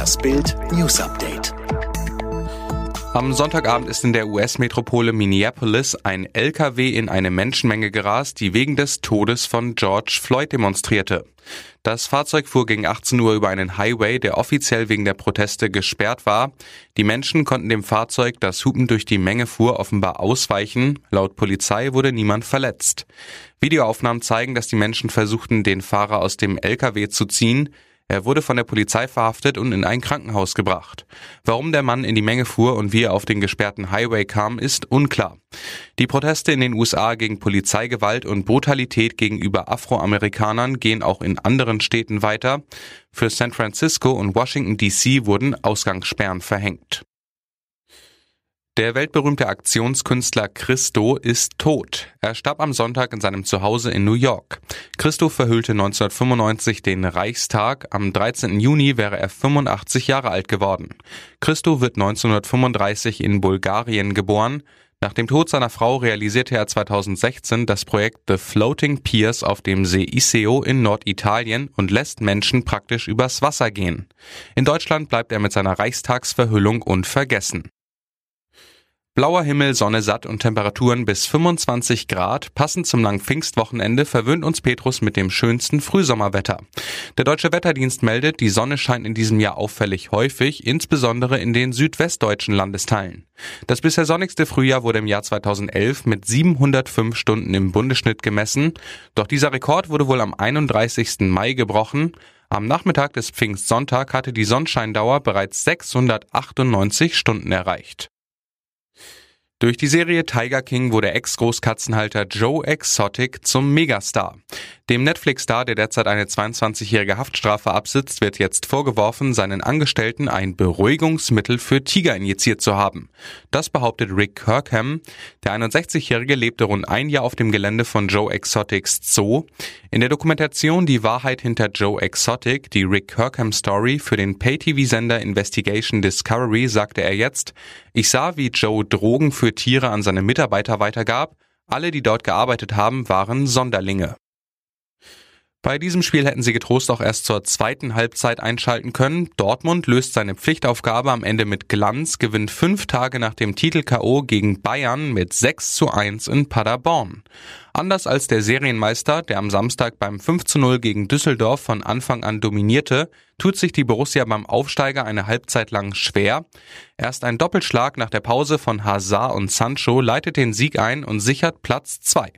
Das Bild News Update. Am Sonntagabend ist in der US-Metropole Minneapolis ein LKW in eine Menschenmenge gerast, die wegen des Todes von George Floyd demonstrierte. Das Fahrzeug fuhr gegen 18 Uhr über einen Highway, der offiziell wegen der Proteste gesperrt war. Die Menschen konnten dem Fahrzeug, das Hupen durch die Menge fuhr, offenbar ausweichen. Laut Polizei wurde niemand verletzt. Videoaufnahmen zeigen, dass die Menschen versuchten, den Fahrer aus dem LKW zu ziehen. Er wurde von der Polizei verhaftet und in ein Krankenhaus gebracht. Warum der Mann in die Menge fuhr und wie er auf den gesperrten Highway kam, ist unklar. Die Proteste in den USA gegen Polizeigewalt und Brutalität gegenüber Afroamerikanern gehen auch in anderen Städten weiter. Für San Francisco und Washington DC wurden Ausgangssperren verhängt. Der weltberühmte Aktionskünstler Christo ist tot. Er starb am Sonntag in seinem Zuhause in New York. Christo verhüllte 1995 den Reichstag. Am 13. Juni wäre er 85 Jahre alt geworden. Christo wird 1935 in Bulgarien geboren. Nach dem Tod seiner Frau realisierte er 2016 das Projekt The Floating Piers auf dem See Iseo in Norditalien und lässt Menschen praktisch übers Wasser gehen. In Deutschland bleibt er mit seiner Reichstagsverhüllung unvergessen. Blauer Himmel, Sonne satt und Temperaturen bis 25 Grad. Passend zum langen Pfingstwochenende verwöhnt uns Petrus mit dem schönsten Frühsommerwetter. Der Deutsche Wetterdienst meldet, die Sonne scheint in diesem Jahr auffällig häufig, insbesondere in den südwestdeutschen Landesteilen. Das bisher sonnigste Frühjahr wurde im Jahr 2011 mit 705 Stunden im Bundesschnitt gemessen. Doch dieser Rekord wurde wohl am 31. Mai gebrochen. Am Nachmittag des Pfingstsonntag hatte die Sonnenscheindauer bereits 698 Stunden erreicht. Durch die Serie Tiger King wurde Ex-Großkatzenhalter Joe Exotic zum Megastar. Dem Netflix-Star, der derzeit eine 22-jährige Haftstrafe absitzt, wird jetzt vorgeworfen, seinen Angestellten ein Beruhigungsmittel für Tiger injiziert zu haben. Das behauptet Rick Kirkham. Der 61-jährige lebte rund ein Jahr auf dem Gelände von Joe Exotics Zoo. In der Dokumentation Die Wahrheit hinter Joe Exotic, die Rick Kirkham Story für den Pay-TV-Sender Investigation Discovery, sagte er jetzt, ich sah, wie Joe Drogen für Tiere an seine Mitarbeiter weitergab. Alle, die dort gearbeitet haben, waren Sonderlinge. Bei diesem Spiel hätten sie getrost auch erst zur zweiten Halbzeit einschalten können. Dortmund löst seine Pflichtaufgabe am Ende mit Glanz, gewinnt fünf Tage nach dem Titel K.O. gegen Bayern mit 6 zu 1 in Paderborn. Anders als der Serienmeister, der am Samstag beim 5 zu 0 gegen Düsseldorf von Anfang an dominierte, tut sich die Borussia beim Aufsteiger eine Halbzeit lang schwer. Erst ein Doppelschlag nach der Pause von Hazard und Sancho leitet den Sieg ein und sichert Platz 2.